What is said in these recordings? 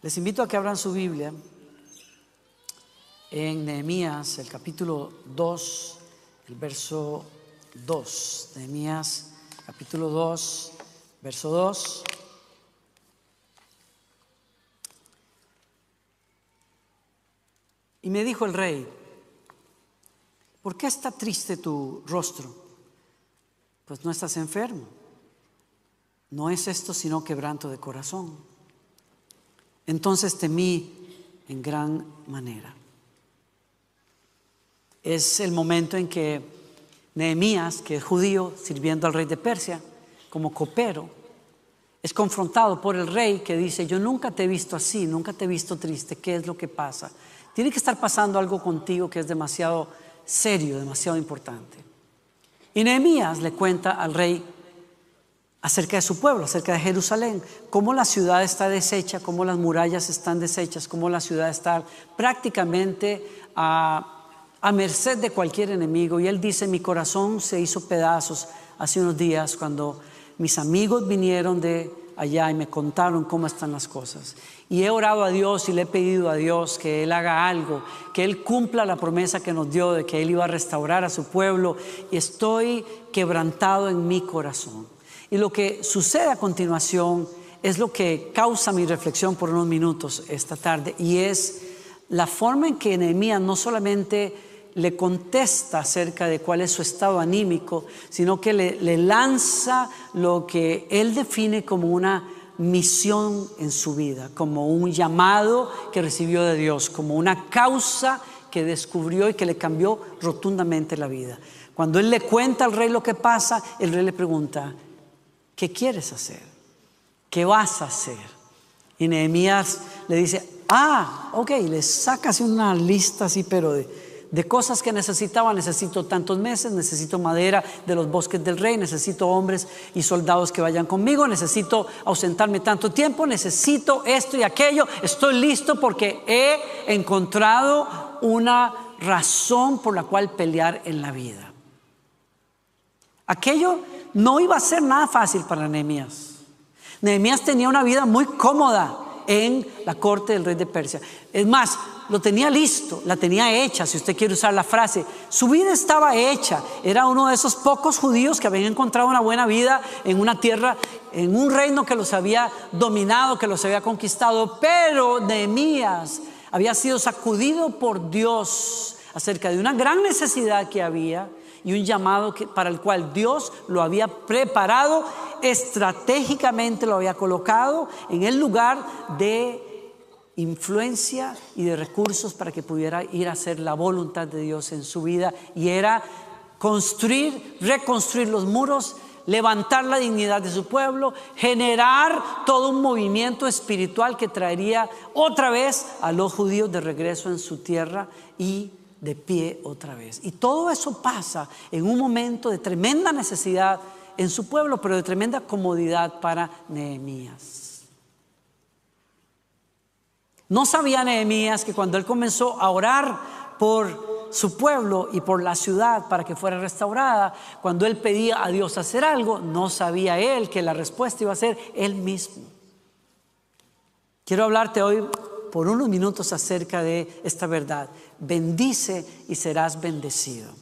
Les invito a que abran su Biblia en Nehemías, el capítulo 2, el verso 2. Nehemías, capítulo 2, verso 2. Y me dijo el rey, ¿por qué está triste tu rostro? Pues no estás enfermo. No es esto sino quebranto de corazón. Entonces temí en gran manera. Es el momento en que Nehemías, que es judío, sirviendo al rey de Persia como copero, es confrontado por el rey que dice, yo nunca te he visto así, nunca te he visto triste, ¿qué es lo que pasa? Tiene que estar pasando algo contigo que es demasiado serio, demasiado importante. Y Nehemías le cuenta al rey acerca de su pueblo, acerca de Jerusalén, cómo la ciudad está deshecha, cómo las murallas están deshechas, cómo la ciudad está prácticamente a, merced de cualquier enemigo. Y él dice, mi corazón se hizo pedazos hace unos días cuando mis amigos vinieron de allá y me contaron cómo están las cosas. Y he orado a Dios y le he pedido a Dios que Él haga algo, que Él cumpla la promesa que nos dio de que Él iba a restaurar a su pueblo. Y estoy quebrantado en mi corazón. Y lo que sucede a continuación es lo que causa mi reflexión por unos minutos esta tarde. Y es la forma en que Nehemías no solamente le contesta acerca de cuál es su estado anímico, sino que le, lanza lo que él define como una misión en su vida, como un llamado que recibió de Dios, como una causa que descubrió y que le cambió rotundamente la vida. Cuando él le cuenta al rey lo que pasa, el rey le pregunta, ¿qué quieres hacer? ¿Qué vas a hacer? Y Nehemías le dice, ah, ok, le saca así una lista así, pero de de cosas que necesitaba. Necesito tantos meses, necesito madera de los bosques del rey, necesito hombres y soldados que vayan conmigo, necesito ausentarme tanto tiempo, necesito esto y aquello. Estoy listo porque he encontrado una razón por la cual pelear en la vida. Aquello no iba a ser nada fácil para Nehemías. Nehemías tenía una vida muy cómoda en la corte del rey de Persia. Es más, lo tenía listo, la tenía hecha, si usted quiere usar la frase. Su vida estaba hecha. Era uno de esos pocos judíos que habían encontrado una buena vida en una tierra, en un reino que los había dominado, que los había conquistado. Pero Nehemías había sido sacudido por Dios acerca de una gran necesidad que había y un llamado que, para el cual Dios lo había preparado, estratégicamente lo había colocado en el lugar de influencia y de recursos para que pudiera ir a hacer la voluntad de Dios en su vida. Y era construir, reconstruir los muros, levantar la dignidad de su pueblo, generar todo un movimiento espiritual que traería otra vez a los judíos de regreso en su tierra y de pie otra vez. Y todo eso pasa en un momento de tremenda necesidad en su pueblo, pero de tremenda comodidad para Nehemías. No sabía Nehemías que cuando él comenzó a orar por su pueblo y por la ciudad para que fuera restaurada, cuando él pedía a Dios hacer algo, no sabía él que la respuesta iba a ser él mismo. Quiero hablarte hoy por unos minutos acerca de esta verdad. Bendice y serás bendecido.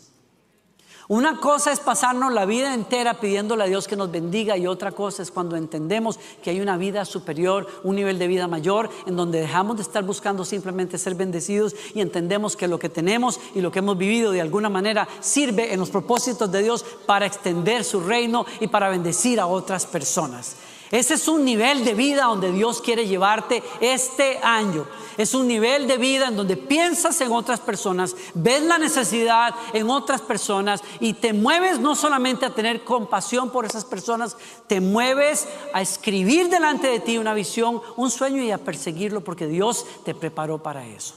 Una cosa es pasarnos la vida entera pidiéndole a Dios que nos bendiga y otra cosa es cuando entendemos que hay una vida superior, un nivel de vida mayor, en donde dejamos de estar buscando simplemente ser bendecidos y entendemos que lo que tenemos y lo que hemos vivido de alguna manera sirve en los propósitos de Dios para extender su reino y para bendecir a otras personas. Ese es un nivel de vida donde Dios quiere llevarte este año. Es un nivel de vida en donde piensas en otras personas, ves la necesidad en otras personas y te mueves no solamente a tener compasión por esas personas, te mueves a escribir delante de ti una visión, un sueño y a perseguirlo porque Dios te preparó para eso.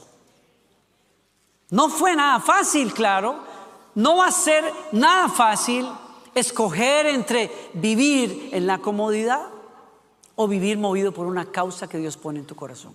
No fue nada fácil, claro. No va a ser nada fácil escoger entre vivir en la comodidad o vivir movido por una causa que Dios pone en tu corazón.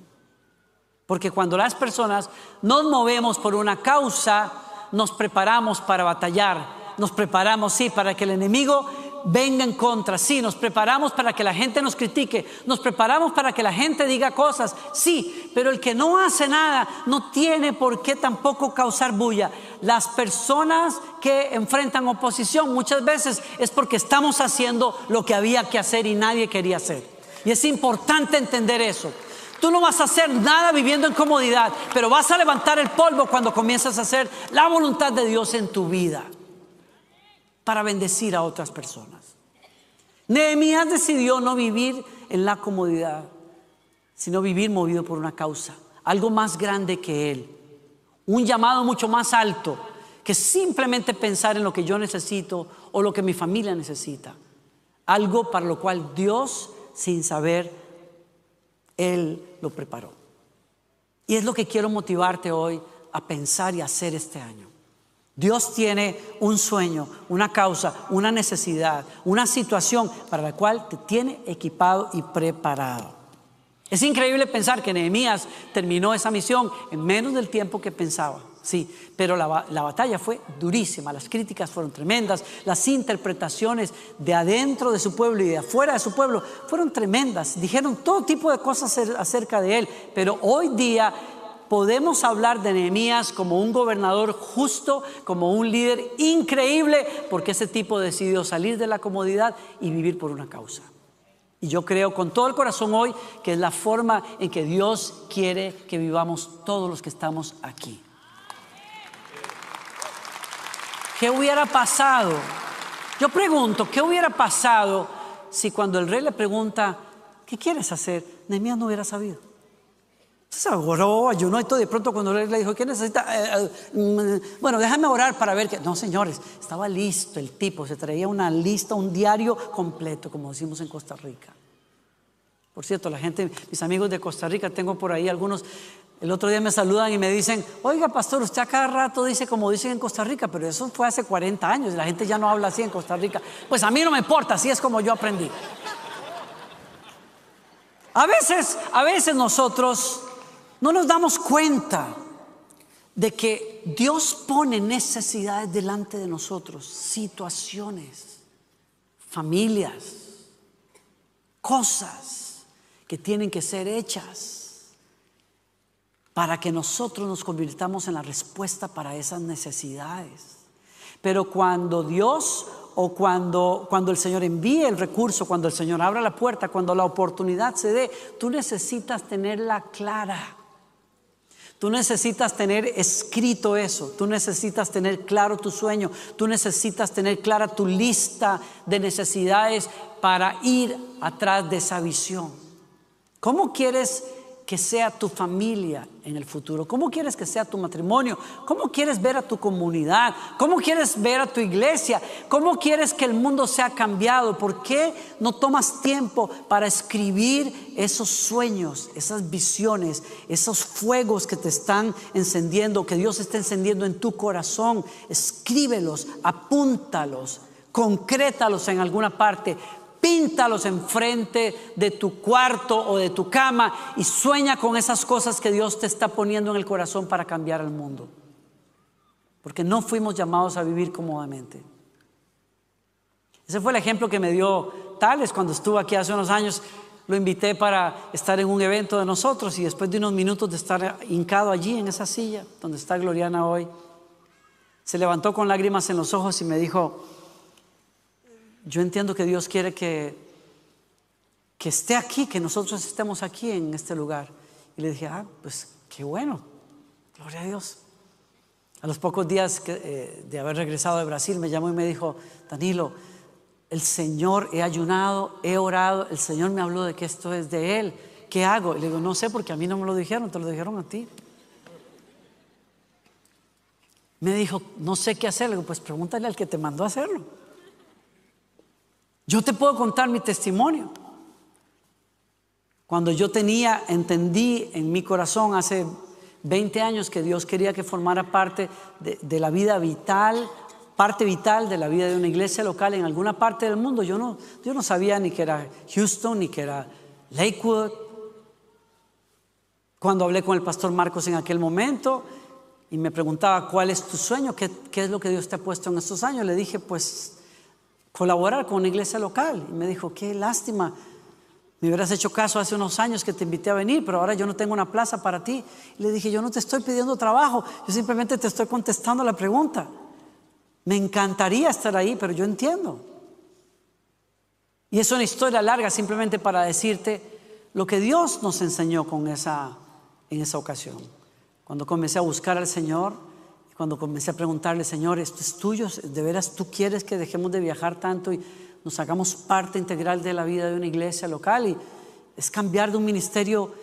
Porque cuando las personas nos movemos por una causa, nos preparamos para batallar, nos preparamos, sí, para que el enemigo venga en contra. Sí, nos preparamos para que la gente nos critique, nos preparamos para que la gente diga cosas, sí, pero el que no hace nada no tiene por qué tampoco causar bulla. Las personas que enfrentan oposición muchas veces es porque estamos haciendo lo que había que hacer y nadie quería hacer. Y es importante entender eso. Tú no vas a hacer nada viviendo en comodidad, pero vas a levantar el polvo cuando comienzas a hacer la voluntad de Dios en tu vida para bendecir a otras personas. Nehemías decidió no vivir en la comodidad, sino vivir movido por una causa, algo más grande que él, un llamado mucho más alto que simplemente pensar en lo que yo necesito o lo que mi familia necesita, algo para lo cual Dios, sin saber, Él lo preparó. Y es lo que quiero motivarte hoy a pensar y hacer este año. Dios tiene un sueño, una causa, una necesidad, una situación para la cual te tiene equipado y preparado. Es increíble pensar que Nehemías terminó esa misión en menos del tiempo que pensaba. Sí, pero la, la, batalla fue durísima, las críticas fueron tremendas, las interpretaciones de adentro de su pueblo y de afuera de su pueblo fueron tremendas. Dijeron todo tipo de cosas acerca de él, pero hoy día podemos hablar de Nehemías como un gobernador justo, como un líder increíble, porque ese tipo decidió salir de la comodidad y vivir por una causa. Y yo creo con todo el corazón hoy que es la forma en que Dios quiere que vivamos todos los que estamos aquí. ¿Qué hubiera pasado? Yo pregunto, ¿qué hubiera pasado si cuando el rey le pregunta, ¿qué quieres hacer? Nehemías no hubiera sabido. Se oró, ayunó y todo. De pronto cuando le dijo, ¿qué necesita? Eh, eh, mm, bueno, déjame orar para ver que... No, señores, estaba listo el tipo. Se traía una lista, un diario completo, como decimos en Costa Rica. Por cierto, la gente, mis amigos de Costa Rica, tengo por ahí algunos, el otro día me saludan y me dicen, oiga pastor, usted a cada rato dice como dicen en Costa Rica, pero eso fue hace 40 años y la gente ya no habla así en Costa Rica. Pues a mí no me importa, así es como yo aprendí. A veces, a veces nosotros no nos damos cuenta de que Dios pone necesidades delante de nosotros, situaciones, familias, cosas que tienen que ser hechas para que nosotros nos convirtamos en la respuesta para esas necesidades. Pero cuando Dios o cuando, cuando el Señor envíe el recurso, cuando el Señor abra la puerta, cuando la oportunidad se dé, tú necesitas tenerla clara. Tú necesitas tener escrito eso, tú necesitas tener claro tu sueño, tú necesitas tener clara tu lista de necesidades para ir atrás de esa visión. ¿Cómo quieres que sea tu familia en el futuro? ¿Cómo quieres que sea tu matrimonio? ¿Cómo quieres ver a tu comunidad? ¿Cómo quieres ver a tu iglesia? ¿Cómo quieres que el mundo sea cambiado? ¿Por qué no tomas tiempo para escribir esos sueños, esas visiones, esos fuegos que te están encendiendo, que Dios está encendiendo en tu corazón? Escríbelos, apúntalos, concrétalos en alguna parte píntalos enfrente de tu cuarto o de tu cama y sueña con esas cosas que Dios te está poniendo en el corazón para cambiar el mundo. Porque no fuimos llamados a vivir cómodamente. Ese fue el ejemplo que me dio Tales cuando estuvo aquí hace unos años. Lo invité para estar en un evento de nosotros y después de unos minutos de estar hincado allí en esa silla donde está Gloriana hoy, se levantó con lágrimas en los ojos y me dijo, yo entiendo que Dios quiere que, que esté aquí, que nosotros estemos aquí en este lugar. Y le dije, ah, pues qué bueno, gloria a Dios. A los pocos días eh, de haber regresado de Brasil me llamó y me dijo, Danilo, el Señor, he ayunado, he orado, el Señor me habló de que esto es de Él. ¿Qué hago? Y le digo, no sé porque a mí no me lo dijeron, te lo dijeron a ti. Me dijo, no sé qué hacer. Le digo, pues pregúntale al que te mandó a hacerlo. Yo te puedo contar mi testimonio. Cuando yo tenía, entendí en mi corazón hace 20 años que Dios quería que formara parte de, la vida vital, parte vital de la vida de una iglesia local en alguna parte del mundo. Yo no, yo no sabía ni que era Houston, ni que era Lakewood. Cuando hablé con el pastor Marcos en aquel momento y me preguntaba, ¿cuál es tu sueño? ¿Qué, qué es lo que Dios te ha puesto en estos años? Le dije, pues colaborar con una iglesia local. Y me dijo, qué lástima, me hubieras hecho caso hace unos años que te invité a venir, pero ahora yo no tengo una plaza para ti. Y le dije, yo no te estoy pidiendo trabajo, yo simplemente te estoy contestando la pregunta. Me encantaría estar ahí, pero yo entiendo. Y es una historia larga simplemente para decirte lo que Dios nos enseñó con esa, en esa ocasión. Cuando comencé a buscar al Señor, cuando comencé a preguntarle, Señor, esto es tuyo, de veras tú quieres que dejemos de viajar tanto y nos hagamos parte integral de la vida de una iglesia local y es cambiar de un ministerio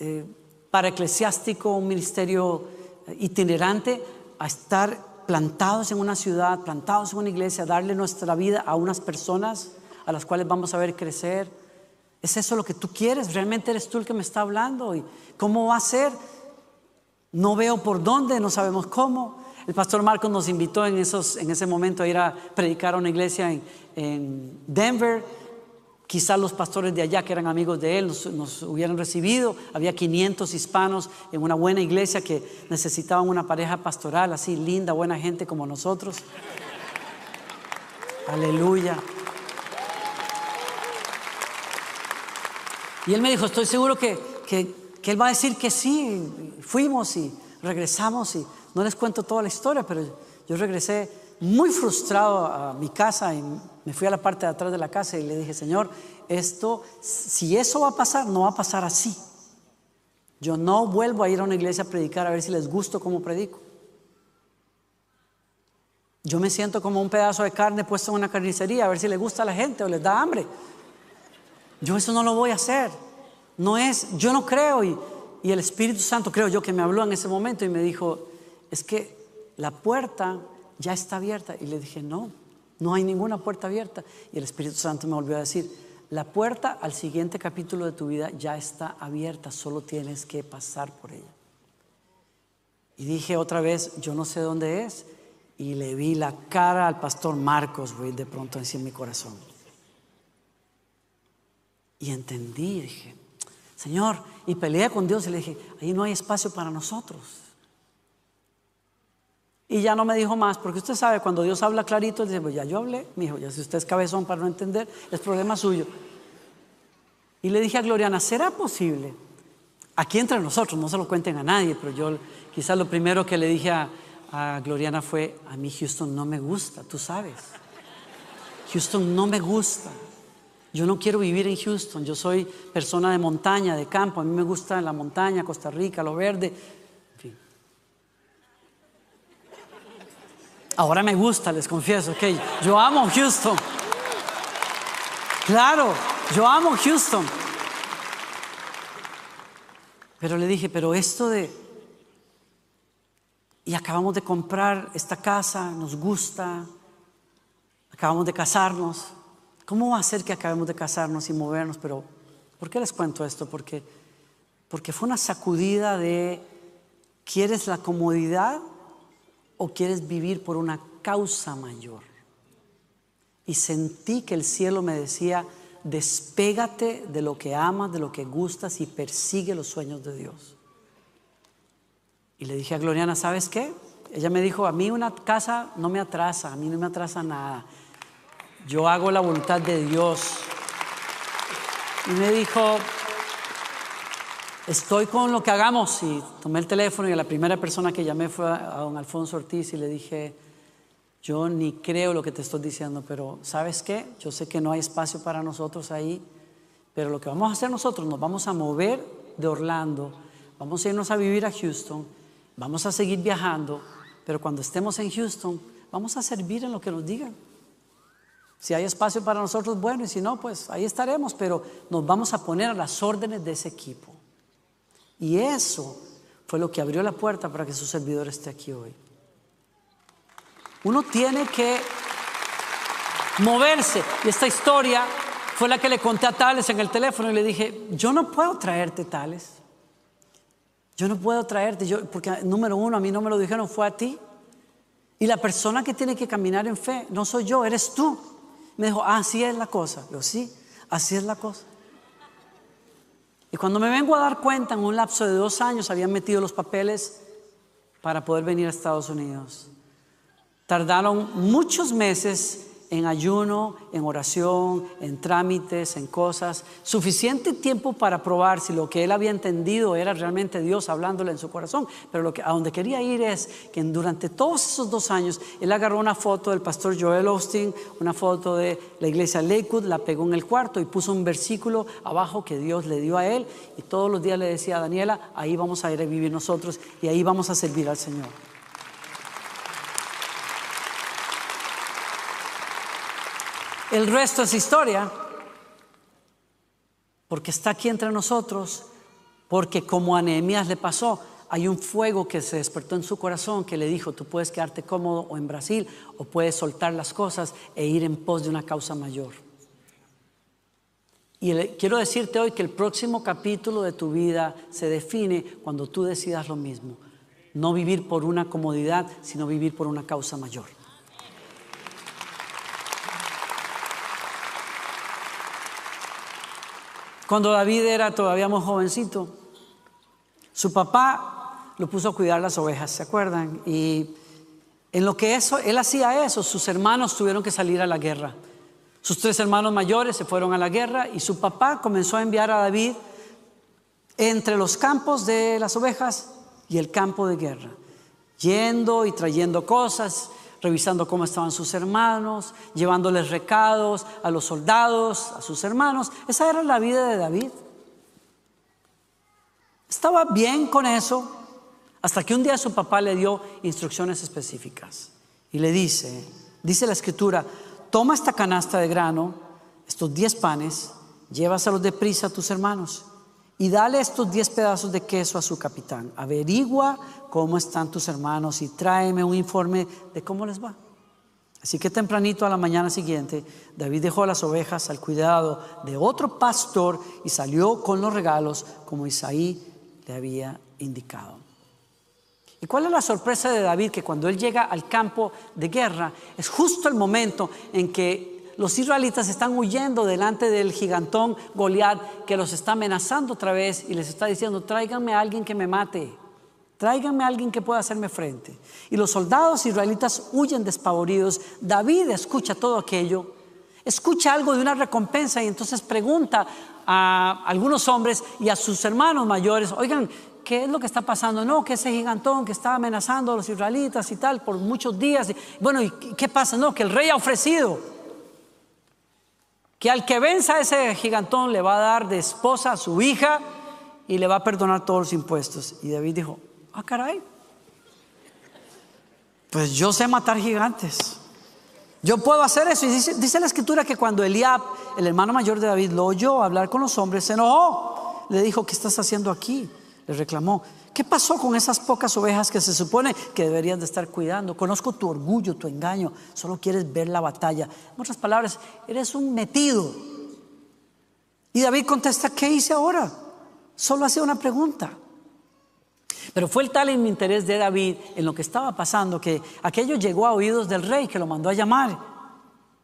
eh, para eclesiástico, un ministerio eh, itinerante, a estar plantados en una ciudad, plantados en una iglesia, darle nuestra vida a unas personas a las cuales vamos a ver crecer. ¿Es eso lo que tú quieres? ¿Realmente eres tú el que me está hablando? ¿Y cómo va a ser? No veo por dónde, no sabemos cómo. El pastor Marcos nos invitó en, ese momento a ir a predicar a una iglesia en, en Denver. Quizás los pastores de allá, que eran amigos de él, nos, hubieran recibido. Había 500 hispanos en una buena iglesia que necesitaban una pareja pastoral así linda, buena gente como nosotros. Aleluya. Y él me dijo, estoy seguro que él va a decir que sí. Fuimos y regresamos y no les cuento toda la historia, pero yo regresé muy frustrado a mi casa y me fui a la parte de atrás de la casa y le dije, Señor, esto, si eso va a pasar, no va a pasar así. Yo no vuelvo a ir a una iglesia a predicar a ver si les gusto como predico. Yo me siento como un pedazo de carne puesto en una carnicería a ver si le gusta a la gente o les da hambre. Yo eso no lo voy a hacer. No es, yo no creo y, y el Espíritu Santo creo yo que me habló en ese momento y me dijo, es que la puerta ya está abierta. Y le dije, no, no hay ninguna puerta abierta. Y el Espíritu Santo me volvió a decir, la puerta al siguiente capítulo de tu vida ya está abierta, solo tienes que pasar por ella. Y dije otra vez, yo no sé dónde es. Y le vi la cara al pastor Marcos, güey, de pronto en mi corazón. Y entendí, dije, Señor, y peleé con Dios y le dije, ahí no hay espacio para nosotros. Y ya no me dijo más, porque usted sabe, cuando Dios habla clarito, dice, pues ya yo hablé, mi hijo, ya si usted es cabezón para no entender, es problema suyo. Y le dije a Gloriana, ¿será posible? Aquí entre nosotros, no se lo cuenten a nadie, pero yo quizás lo primero que le dije a, a Gloriana fue, a mí Houston no me gusta, tú sabes. Houston no me gusta. Yo no quiero vivir en Houston, yo soy persona de montaña, de campo, a mí me gusta la montaña, Costa Rica, lo verde, Ahora me gusta, les confieso, que yo amo Houston. Claro, yo amo Houston. Pero le dije, pero esto de... Y acabamos de comprar esta casa, nos gusta, acabamos de casarnos. ¿Cómo va a ser que acabemos de casarnos y movernos? Pero, ¿por qué les cuento esto? Porque, porque fue una sacudida de, ¿quieres la comodidad o quieres vivir por una causa mayor? Y sentí que el cielo me decía, despégate de lo que amas, de lo que gustas y persigue los sueños de Dios. Y le dije a Gloriana, ¿sabes qué? Ella me dijo, a mí una casa no me atrasa, a mí no me atrasa nada. Yo hago la voluntad de Dios. Y me dijo, estoy con lo que hagamos. Y tomé el teléfono y la primera persona que llamé fue a don Alfonso Ortiz y le dije, yo ni creo lo que te estoy diciendo, pero ¿sabes qué? Yo sé que no hay espacio para nosotros ahí, pero lo que vamos a hacer nosotros, nos vamos a mover de Orlando, vamos a irnos a vivir a Houston, vamos a seguir viajando, pero cuando estemos en Houston, vamos a servir en lo que nos digan. Si hay espacio para nosotros, bueno, y si no, pues ahí estaremos, pero nos vamos a poner a las órdenes de ese equipo. Y eso fue lo que abrió la puerta para que su servidor esté aquí hoy. Uno tiene que moverse. Y esta historia fue la que le conté a Tales en el teléfono y le dije, yo no puedo traerte Tales. Yo no puedo traerte, yo, porque número uno, a mí no me lo dijeron, fue a ti. Y la persona que tiene que caminar en fe no soy yo, eres tú. Me dijo, así es la cosa. Yo, sí, así es la cosa. Y cuando me vengo a dar cuenta, en un lapso de dos años habían metido los papeles para poder venir a Estados Unidos. Tardaron muchos meses en ayuno, en oración, en trámites, en cosas, suficiente tiempo para probar si lo que él había entendido era realmente Dios hablándole en su corazón. Pero lo que, a donde quería ir es que durante todos esos dos años él agarró una foto del pastor Joel Austin, una foto de la iglesia Lakewood, la pegó en el cuarto y puso un versículo abajo que Dios le dio a él y todos los días le decía a Daniela, ahí vamos a ir a vivir nosotros y ahí vamos a servir al Señor. El resto es historia, porque está aquí entre nosotros, porque como a Nehemías le pasó, hay un fuego que se despertó en su corazón que le dijo, tú puedes quedarte cómodo o en Brasil o puedes soltar las cosas e ir en pos de una causa mayor. Y quiero decirte hoy que el próximo capítulo de tu vida se define cuando tú decidas lo mismo. No vivir por una comodidad, sino vivir por una causa mayor. Cuando David era todavía muy jovencito, su papá lo puso a cuidar las ovejas, ¿se acuerdan? Y en lo que eso, él hacía eso, sus hermanos tuvieron que salir a la guerra. Sus tres hermanos mayores se fueron a la guerra y su papá comenzó a enviar a David entre los campos de las ovejas y el campo de guerra, yendo y trayendo cosas, revisando cómo estaban sus hermanos, llevándoles recados a los soldados, a sus hermanos. Esa era la vida de David. Estaba bien con eso hasta que un día su papá le dio instrucciones específicas y le dice, dice la escritura, toma esta canasta de grano, estos diez panes, llévaselos deprisa a tus hermanos y dale estos diez pedazos de queso a su capitán. Averigua cómo están tus hermanos y tráeme un informe de cómo les va. Así que tempranito a la mañana siguiente, David dejó las ovejas al cuidado de otro pastor y salió con los regalos como Isaí le había indicado. ¿Y cuál es la sorpresa de David? Que cuando él llega al campo de guerra, es justo el momento en que los israelitas están huyendo delante del gigantón Goliat que los está amenazando otra vez y les está diciendo, tráiganme a alguien que me mate, tráiganme a alguien que pueda hacerme frente. Y los soldados israelitas huyen despavoridos. David escucha todo aquello, escucha algo de una recompensa y entonces pregunta a algunos hombres y a sus hermanos mayores, oigan, ¿qué es lo que está pasando? No, que ese gigantón que está amenazando a los israelitas y tal por muchos días. Bueno, ¿y qué pasa? No, que el rey ha ofrecido que al que venza ese gigantón le va a dar de esposa a su hija y le va a perdonar todos los impuestos. Y David dijo, ah, caray, pues yo sé matar gigantes. Yo puedo hacer eso. Y dice, dice, la escritura que cuando Eliab, el hermano mayor de David, lo oyó hablar con los hombres, se enojó. Le dijo, ¿qué estás haciendo aquí? Le reclamó. ¿Qué pasó con esas pocas ovejas que se supone que deberías de estar cuidando? Conozco tu orgullo, tu engaño, solo quieres ver la batalla. En otras palabras, eres un metido. Y David contesta, ¿qué hice ahora? Solo hacía una pregunta. Pero fue el tal el interés de David en lo que estaba pasando que aquello llegó a oídos del rey que lo mandó a llamar.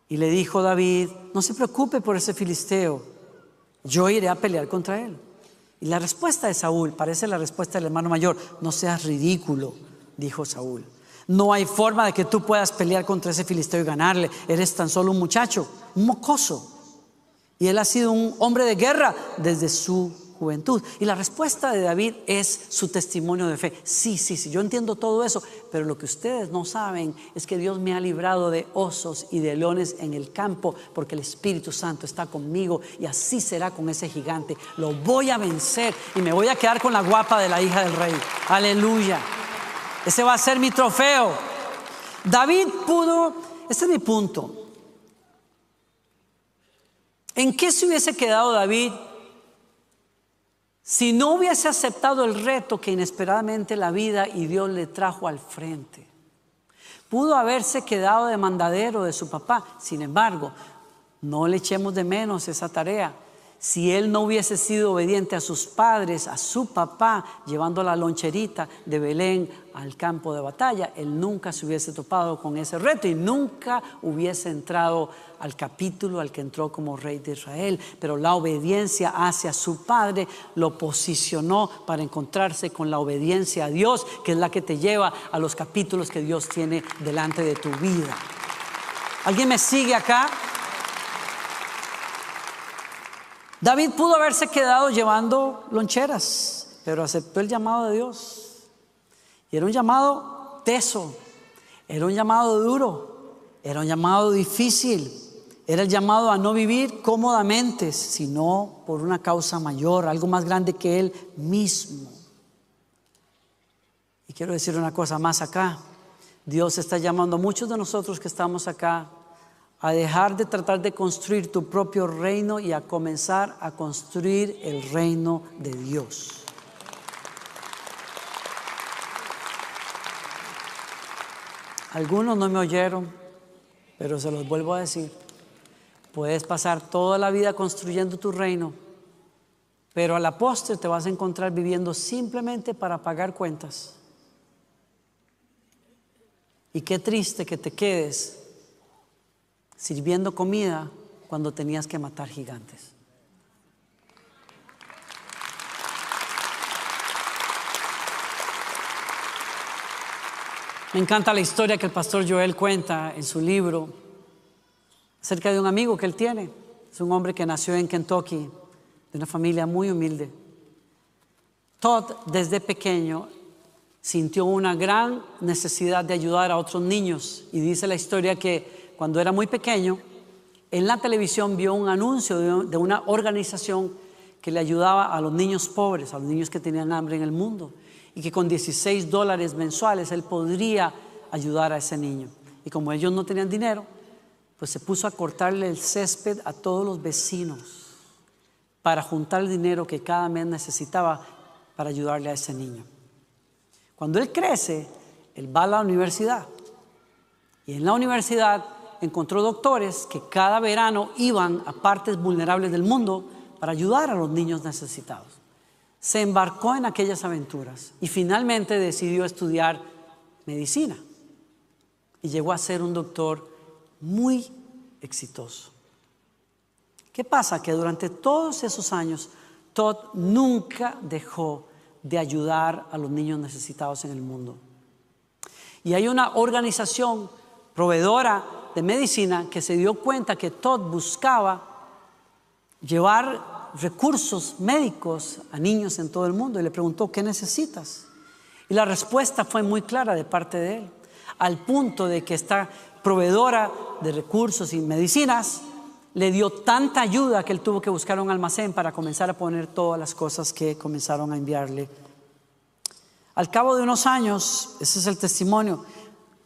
Y le dijo David, no se preocupe por ese filisteo, yo iré a pelear contra él. Y la respuesta de Saúl parece la respuesta del hermano mayor. No seas ridículo, dijo Saúl. No hay forma de que tú puedas pelear contra ese filisteo y ganarle. Eres tan solo un muchacho, un mocoso. Y él ha sido un hombre de guerra desde su juventud. Y la respuesta de David es su testimonio de fe. Sí, sí, sí, yo entiendo todo eso, pero lo que ustedes no saben es que Dios me ha librado de osos y de leones en el campo, porque el Espíritu Santo está conmigo y así será con ese gigante. Lo voy a vencer y me voy a quedar con la guapa de la hija del rey. Aleluya. Ese va a ser mi trofeo. David pudo, este es mi punto. ¿En qué se hubiese quedado David si no hubiese aceptado el reto que inesperadamente la vida y Dios le trajo al frente, pudo haberse quedado de mandadero de su papá. Sin embargo, no le echemos de menos esa tarea si él no hubiese sido obediente a sus padres, a su papá, llevando la loncherita de Belén al campo de batalla, él nunca se hubiese topado con ese reto y nunca hubiese entrado al capítulo al que entró como rey de Israel. Pero la obediencia hacia su padre lo posicionó para encontrarse con la obediencia a Dios, que es la que te lleva a los capítulos que Dios tiene delante de tu vida. ¿Alguien me sigue acá? David pudo haberse quedado llevando loncheras, pero aceptó el llamado de Dios. Y era un llamado teso, era un llamado duro, era un llamado difícil, era el llamado a no vivir cómodamente, sino por una causa mayor, algo más grande que él mismo. Y quiero decir una cosa más acá. Dios está llamando a muchos de nosotros que estamos acá a dejar de tratar de construir tu propio reino y a comenzar a construir el reino de Dios. Algunos no me oyeron, pero se los vuelvo a decir. Puedes pasar toda la vida construyendo tu reino, pero a la postre te vas a encontrar viviendo simplemente para pagar cuentas. Y qué triste que te quedes sirviendo comida cuando tenías que matar gigantes. Me encanta la historia que el pastor Joel cuenta en su libro acerca de un amigo que él tiene. Es un hombre que nació en Kentucky, de una familia muy humilde. Todd desde pequeño sintió una gran necesidad de ayudar a otros niños y dice la historia que cuando era muy pequeño, en la televisión vio un anuncio de una organización que le ayudaba a los niños pobres, a los niños que tenían hambre en el mundo, y que con 16 dólares mensuales él podría ayudar a ese niño. Y como ellos no tenían dinero, pues se puso a cortarle el césped a todos los vecinos para juntar el dinero que cada mes necesitaba para ayudarle a ese niño. Cuando él crece, él va a la universidad. Y en la universidad encontró doctores que cada verano iban a partes vulnerables del mundo para ayudar a los niños necesitados. Se embarcó en aquellas aventuras y finalmente decidió estudiar medicina y llegó a ser un doctor muy exitoso. ¿Qué pasa? Que durante todos esos años Todd nunca dejó de ayudar a los niños necesitados en el mundo. Y hay una organización proveedora de medicina que se dio cuenta que Todd buscaba llevar recursos médicos a niños en todo el mundo y le preguntó, ¿qué necesitas? Y la respuesta fue muy clara de parte de él, al punto de que esta proveedora de recursos y medicinas le dio tanta ayuda que él tuvo que buscar un almacén para comenzar a poner todas las cosas que comenzaron a enviarle. Al cabo de unos años, ese es el testimonio,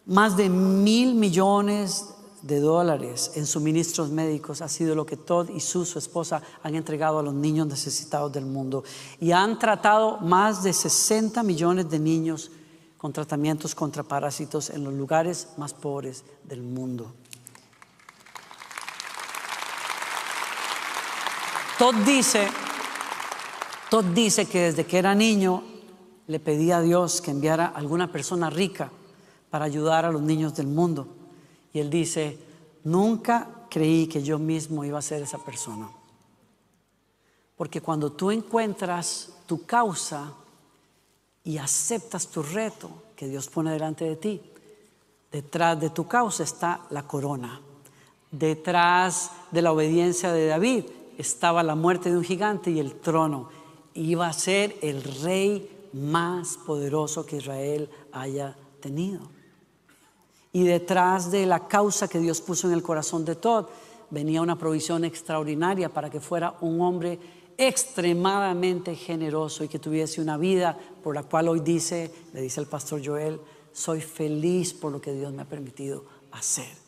más de mil millones de dólares en suministros médicos ha sido lo que Todd y su, su esposa han entregado a los niños necesitados del mundo. Y han tratado más de 60 millones de niños con tratamientos contra parásitos en los lugares más pobres del mundo. Todd dice, Todd dice que desde que era niño le pedía a Dios que enviara alguna persona rica para ayudar a los niños del mundo. Y él dice, nunca creí que yo mismo iba a ser esa persona. Porque cuando tú encuentras tu causa y aceptas tu reto que Dios pone delante de ti, detrás de tu causa está la corona. Detrás de la obediencia de David estaba la muerte de un gigante y el trono. Iba a ser el rey más poderoso que Israel haya tenido. Y detrás de la causa que Dios puso en el corazón de Todd venía una provisión extraordinaria para que fuera un hombre extremadamente generoso y que tuviese una vida por la cual hoy dice, le dice el pastor Joel, soy feliz por lo que Dios me ha permitido hacer.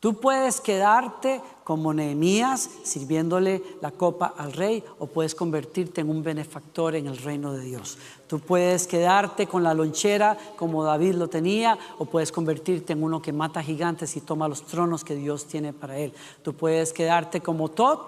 Tú puedes quedarte como Nehemías sirviéndole la copa al rey o puedes convertirte en un benefactor en el reino de Dios. Tú puedes quedarte con la lonchera como David lo tenía o puedes convertirte en uno que mata gigantes y toma los tronos que Dios tiene para él. Tú puedes quedarte como Todd,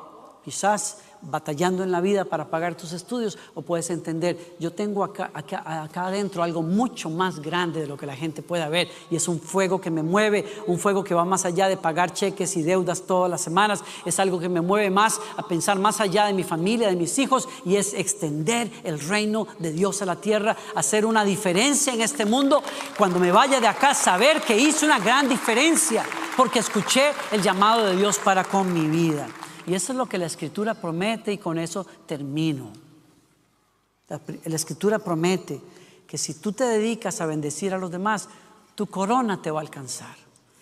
quizás batallando en la vida para pagar tus estudios o puedes entender, yo tengo acá, acá, adentro algo mucho más grande de lo que la gente pueda ver y es un fuego que me mueve, un fuego que va más allá de pagar cheques y deudas todas las semanas, es algo que me mueve más a pensar más allá de mi familia, de mis hijos y es extender el reino de Dios a la tierra, hacer una diferencia en este mundo, cuando me vaya de acá saber que hice una gran diferencia porque escuché el llamado de Dios para con mi vida. Y eso es lo que la escritura promete y con eso termino. La, escritura promete que si tú te dedicas a bendecir a los demás, tu corona te va a alcanzar.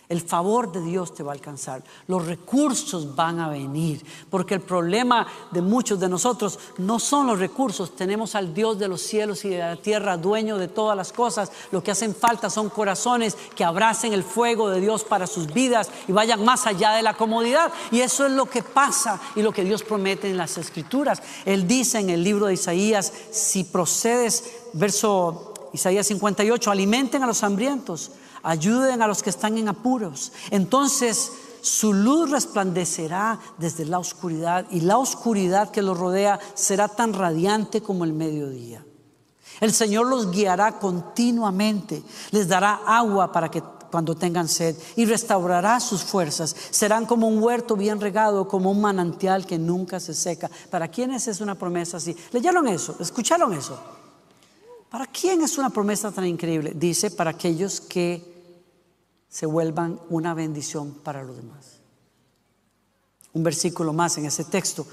El favor de Dios te va a alcanzar. Los recursos van a venir. Porque el problema de muchos de nosotros no son los recursos. Tenemos al Dios de los cielos y de la tierra, dueño de todas las cosas. Lo que hacen falta son corazones que abracen el fuego de Dios para sus vidas y vayan más allá de la comodidad. Y eso es lo que pasa y lo que Dios promete en las escrituras. Él dice en el libro de Isaías, si procedes, verso Isaías 58, alimenten a los hambrientos ayuden a los que están en apuros. Entonces su luz resplandecerá desde la oscuridad y la oscuridad que los rodea será tan radiante como el mediodía. El Señor los guiará continuamente, les dará agua para que cuando tengan sed y restaurará sus fuerzas. Serán como un huerto bien regado, como un manantial que nunca se seca. ¿Para quiénes es una promesa así? ¿Leyeron eso? ¿Escucharon eso? ¿Para quién es una promesa tan increíble? Dice, para aquellos que se vuelvan una bendición para los demás. Un versículo más en ese texto.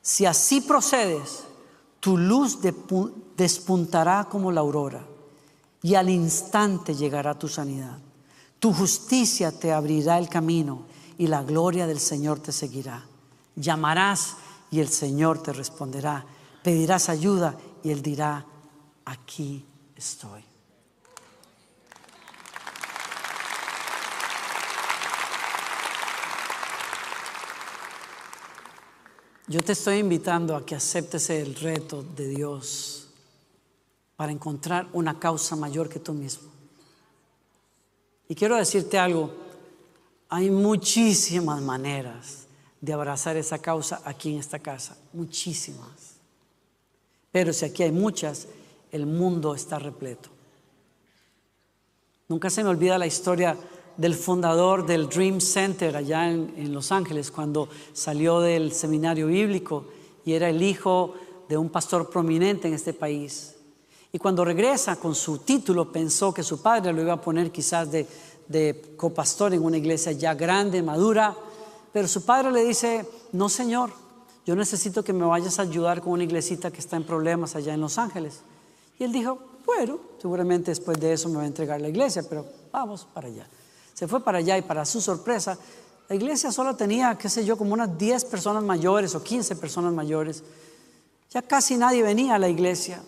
Si así procedes, tu luz despuntará como la aurora y al instante llegará tu sanidad. Tu justicia te abrirá el camino y la gloria del Señor te seguirá. Llamarás y el Señor te responderá. Pedirás ayuda y Él dirá, aquí estoy. Yo te estoy invitando a que aceptes el reto de Dios para encontrar una causa mayor que tú mismo. Y quiero decirte algo, hay muchísimas maneras de abrazar esa causa aquí en esta casa, muchísimas. Pero si aquí hay muchas, el mundo está repleto. Nunca se me olvida la historia del fundador del Dream Center allá en, Los Ángeles, cuando salió del seminario bíblico y era el hijo de un pastor prominente en este país. Y cuando regresa con su título, pensó que su padre lo iba a poner quizás de, de copastor en una iglesia ya grande, madura, pero su padre le dice, no señor, yo necesito que me vayas a ayudar con una iglesita que está en problemas allá en Los Ángeles. Y él dijo, bueno, seguramente después de eso me va a entregar la iglesia, pero vamos para allá. Se fue para allá y para su sorpresa, la iglesia solo tenía, qué sé yo, como unas 10 personas mayores o 15 personas mayores. Ya casi nadie venía a la iglesia.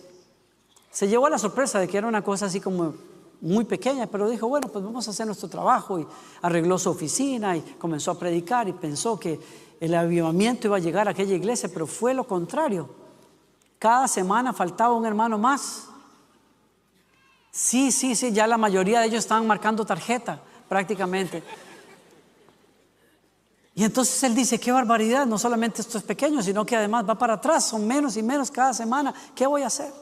Se llevó a la sorpresa de que era una cosa así como muy pequeña, pero dijo, bueno, pues vamos a hacer nuestro trabajo y arregló su oficina y comenzó a predicar y pensó que el avivamiento iba a llegar a aquella iglesia, pero fue lo contrario. Cada semana faltaba un hermano más. Sí, sí, sí, ya la mayoría de ellos estaban marcando tarjeta prácticamente. Y entonces él dice, qué barbaridad, no solamente esto es pequeño, sino que además va para atrás, son menos y menos cada semana, ¿qué voy a hacer?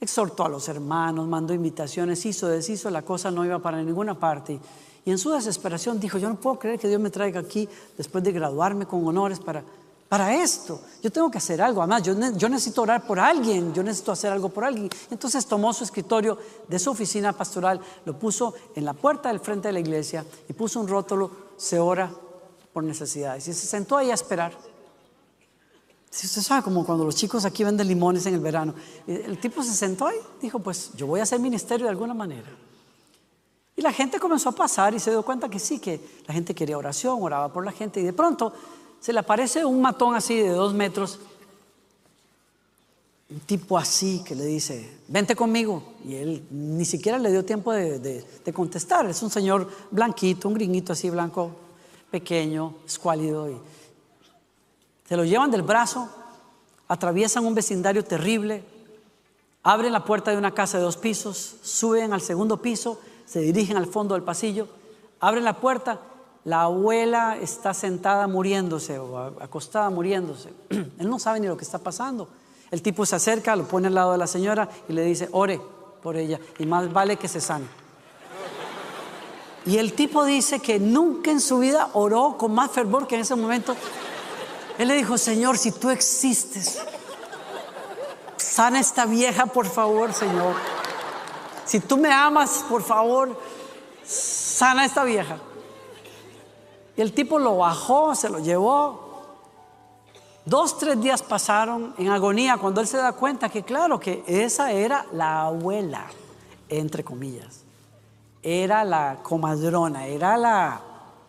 Exhortó a los hermanos, mandó invitaciones, hizo, deshizo, la cosa no iba para ninguna parte. Y en su desesperación dijo, yo no puedo creer que Dios me traiga aquí después de graduarme con honores para para esto. Yo tengo que hacer algo. Además, yo, yo, necesito orar por alguien, yo necesito hacer algo por alguien. Entonces tomó su escritorio de su oficina pastoral, lo puso en la puerta del frente de la iglesia y puso un rótulo, se ora por necesidades. Y se sentó ahí a esperar. Si usted sabe, como cuando los chicos aquí venden limones en el verano. El tipo se sentó ahí, dijo, pues yo voy a hacer ministerio de alguna manera. Y la gente comenzó a pasar y se dio cuenta que sí, que la gente quería oración, oraba por la gente y de pronto se le aparece un matón así de dos metros, un tipo así que le dice, vente conmigo. Y él ni siquiera le dio tiempo de, contestar. Es un señor blanquito, un gringuito así blanco, pequeño, escuálido. Y se lo llevan del brazo, atraviesan un vecindario terrible, abren la puerta de una casa de dos pisos, suben al segundo piso, se dirigen al fondo del pasillo, abren la puerta la abuela está sentada muriéndose o acostada muriéndose. Él no sabe ni lo que está pasando. El tipo se acerca, lo pone al lado de la señora y le dice, ore por ella y más vale que se sane. Y el tipo dice que nunca en su vida oró con más fervor que en ese momento. Él le dijo, Señor, si tú existes, sana esta vieja, por favor, Señor. Si tú me amas, por favor, sana esta vieja. Y el tipo lo bajó, se lo llevó. Dos, tres días pasaron en agonía cuando él se da cuenta que claro, que esa era la abuela, entre comillas. Era la comadrona, era la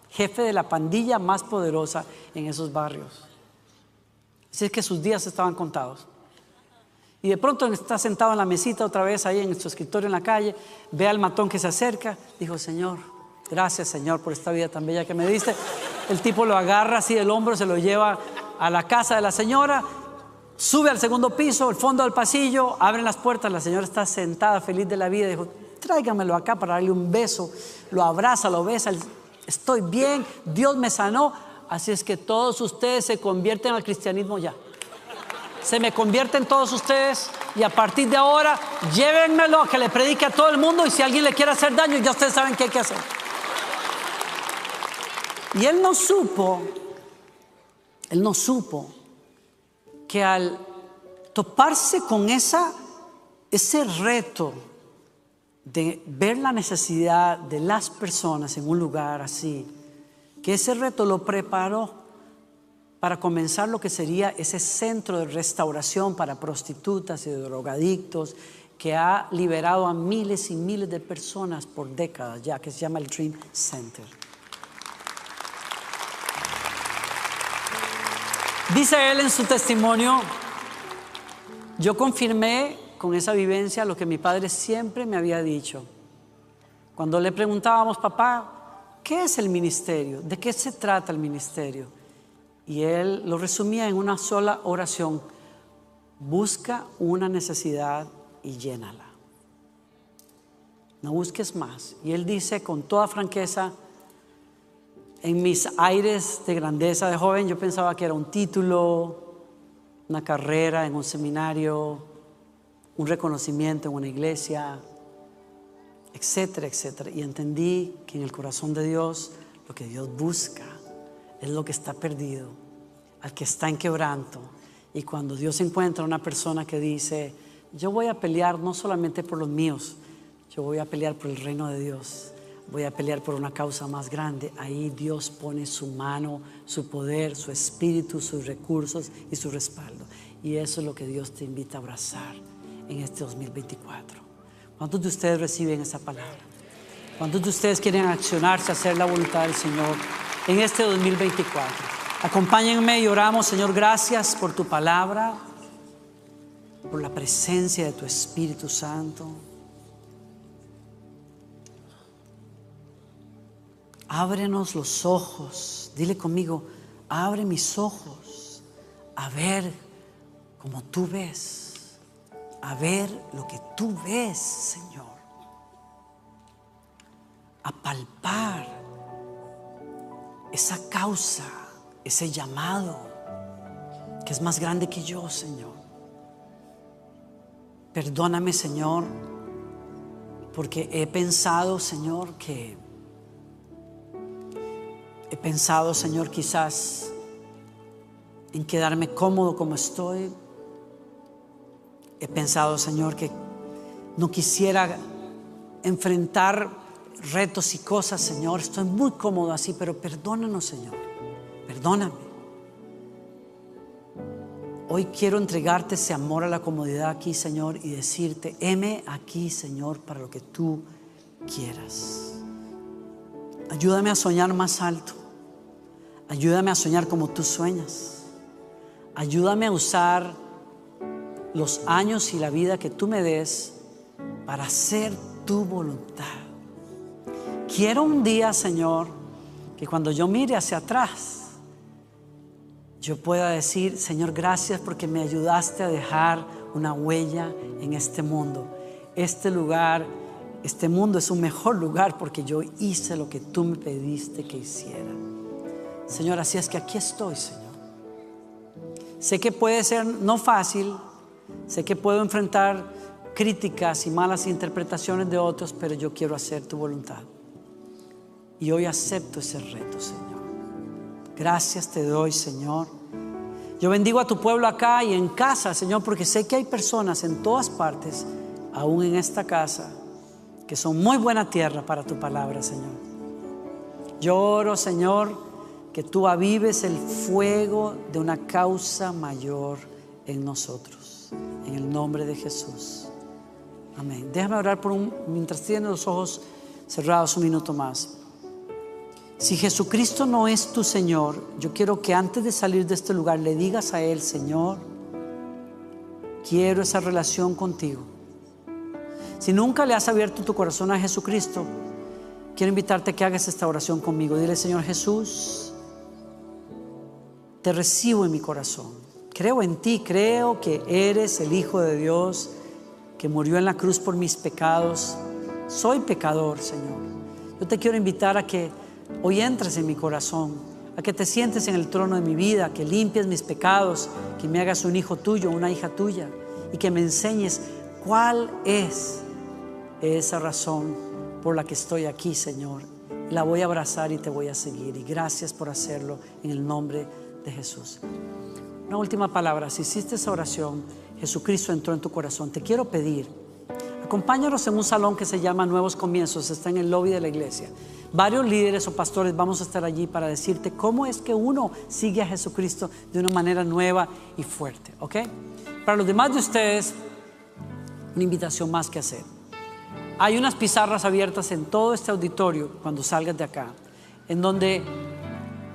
jefe de la pandilla más poderosa en esos barrios. Así es que sus días estaban contados. Y de pronto está sentado en la mesita otra vez ahí en su escritorio en la calle, ve al matón que se acerca, dijo, Señor, gracias Señor por esta vida tan bella que me diste. El tipo lo agarra así del hombro, se lo lleva a la casa de la señora, sube al segundo piso, al fondo del pasillo, abren las puertas, la señora está sentada feliz de la vida, dijo, tráigamelo acá para darle un beso, lo abraza, lo besa, estoy bien, Dios me sanó, así es que todos ustedes se convierten al cristianismo ya se me convierten todos ustedes y a partir de ahora llévenmelo a que le predique a todo el mundo y si alguien le quiere hacer daño ya ustedes saben qué hay que hacer. Y él no supo, él no supo que al toparse con ese reto de ver la necesidad de las personas en un lugar así, que ese reto lo preparó para comenzar lo que sería ese centro de restauración para prostitutas y drogadictos que ha liberado a miles y miles de personas por décadas ya, que se llama el Dream Center. Dice él en su testimonio, yo confirmé con esa vivencia lo que mi padre siempre me había dicho. Cuando le preguntábamos, papá, ¿qué es el ministerio? ¿De qué se trata el ministerio? Y él lo resumía en una sola oración. Busca una necesidad y llénala. No busques más. Y él dice con toda franqueza, en mis aires de grandeza de joven, yo pensaba que era un título, una carrera en un seminario, un reconocimiento en una iglesia, etcétera, etcétera. Y entendí que en el corazón de Dios lo que Dios busca es lo que está perdido, al que está en quebranto. Y cuando Dios encuentra una persona que dice, yo voy a pelear no solamente por los míos, yo voy a pelear por el reino de Dios, voy a pelear por una causa más grande, ahí Dios pone su mano, su poder, su espíritu, sus recursos y su respaldo. Y eso es lo que Dios te invita a abrazar en este 2024. ¿Cuántos de ustedes reciben esa palabra? ¿Cuántos de ustedes quieren accionarse hacer la voluntad del Señor? en este 2024. Acompáñenme y oramos, Señor, gracias por tu palabra, por la presencia de tu Espíritu Santo. Ábrenos los ojos, dile conmigo, abre mis ojos a ver como tú ves, a ver lo que tú ves, Señor, a palpar esa causa, ese llamado que es más grande que yo, Señor. Perdóname, Señor, porque he pensado, Señor, que he pensado, Señor, quizás en quedarme cómodo como estoy. He pensado, Señor, que no quisiera enfrentar retos y cosas, Señor. Estoy muy cómodo así, pero perdónanos, Señor. Perdóname. Hoy quiero entregarte ese amor a la comodidad aquí, Señor, y decirte, heme aquí, Señor, para lo que tú quieras. Ayúdame a soñar más alto. Ayúdame a soñar como tú sueñas. Ayúdame a usar los años y la vida que tú me des para hacer tu voluntad. Quiero un día, Señor, que cuando yo mire hacia atrás, yo pueda decir, Señor, gracias porque me ayudaste a dejar una huella en este mundo. Este lugar, este mundo es un mejor lugar porque yo hice lo que tú me pediste que hiciera. Señor, así es que aquí estoy, Señor. Sé que puede ser no fácil, sé que puedo enfrentar críticas y malas interpretaciones de otros, pero yo quiero hacer tu voluntad. Y hoy acepto ese reto, Señor. Gracias te doy, Señor. Yo bendigo a tu pueblo acá y en casa, Señor, porque sé que hay personas en todas partes, aún en esta casa, que son muy buena tierra para tu palabra, Señor. Yo oro, Señor, que tú avives el fuego de una causa mayor en nosotros. En el nombre de Jesús. Amén. Déjame orar por un, mientras tienen los ojos cerrados un minuto más. Si Jesucristo no es tu Señor, yo quiero que antes de salir de este lugar le digas a Él, Señor, quiero esa relación contigo. Si nunca le has abierto tu corazón a Jesucristo, quiero invitarte a que hagas esta oración conmigo. Dile, Señor Jesús, te recibo en mi corazón. Creo en ti, creo que eres el Hijo de Dios que murió en la cruz por mis pecados. Soy pecador, Señor. Yo te quiero invitar a que hoy entres en mi corazón, a que te sientes en el trono de mi vida, que limpies mis pecados, que me hagas un hijo tuyo, una hija tuya, y que me enseñes cuál es esa razón por la que estoy aquí, Señor. La voy a abrazar y te voy a seguir. Y gracias por hacerlo en el nombre de Jesús. Una última palabra, si hiciste esa oración, Jesucristo entró en tu corazón, te quiero pedir, acompáñanos en un salón que se llama Nuevos Comienzos, está en el lobby de la iglesia. Varios líderes o pastores vamos a estar allí para decirte cómo es que uno sigue a Jesucristo de una manera nueva y fuerte, ¿ok? Para los demás de ustedes, una invitación más que hacer. Hay unas pizarras abiertas en todo este auditorio cuando salgas de acá, en donde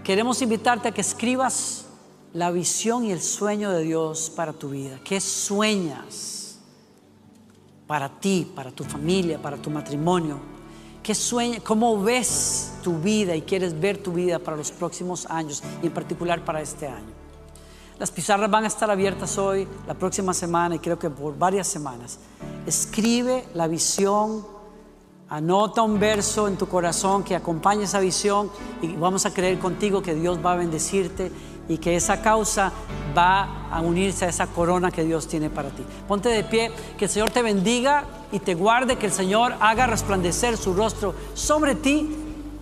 queremos invitarte a que escribas la visión y el sueño de Dios para tu vida. ¿Qué sueñas para ti, para tu familia, para tu matrimonio? ¿Qué sueña, cómo ves tu vida y quieres ver tu vida para los próximos años y en particular para este año? Las pizarras van a estar abiertas hoy, la próxima semana y creo que por varias semanas. Escribe la visión, anota un verso en tu corazón que acompañe esa visión y vamos a creer contigo que Dios va a bendecirte y que esa causa va a unirse a esa corona que Dios tiene para ti. Ponte de pie, que el Señor te bendiga y te guarde, que el Señor haga resplandecer su rostro sobre ti,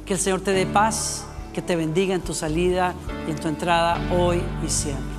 que el Señor te dé paz, que te bendiga en tu salida y en tu entrada hoy y siempre.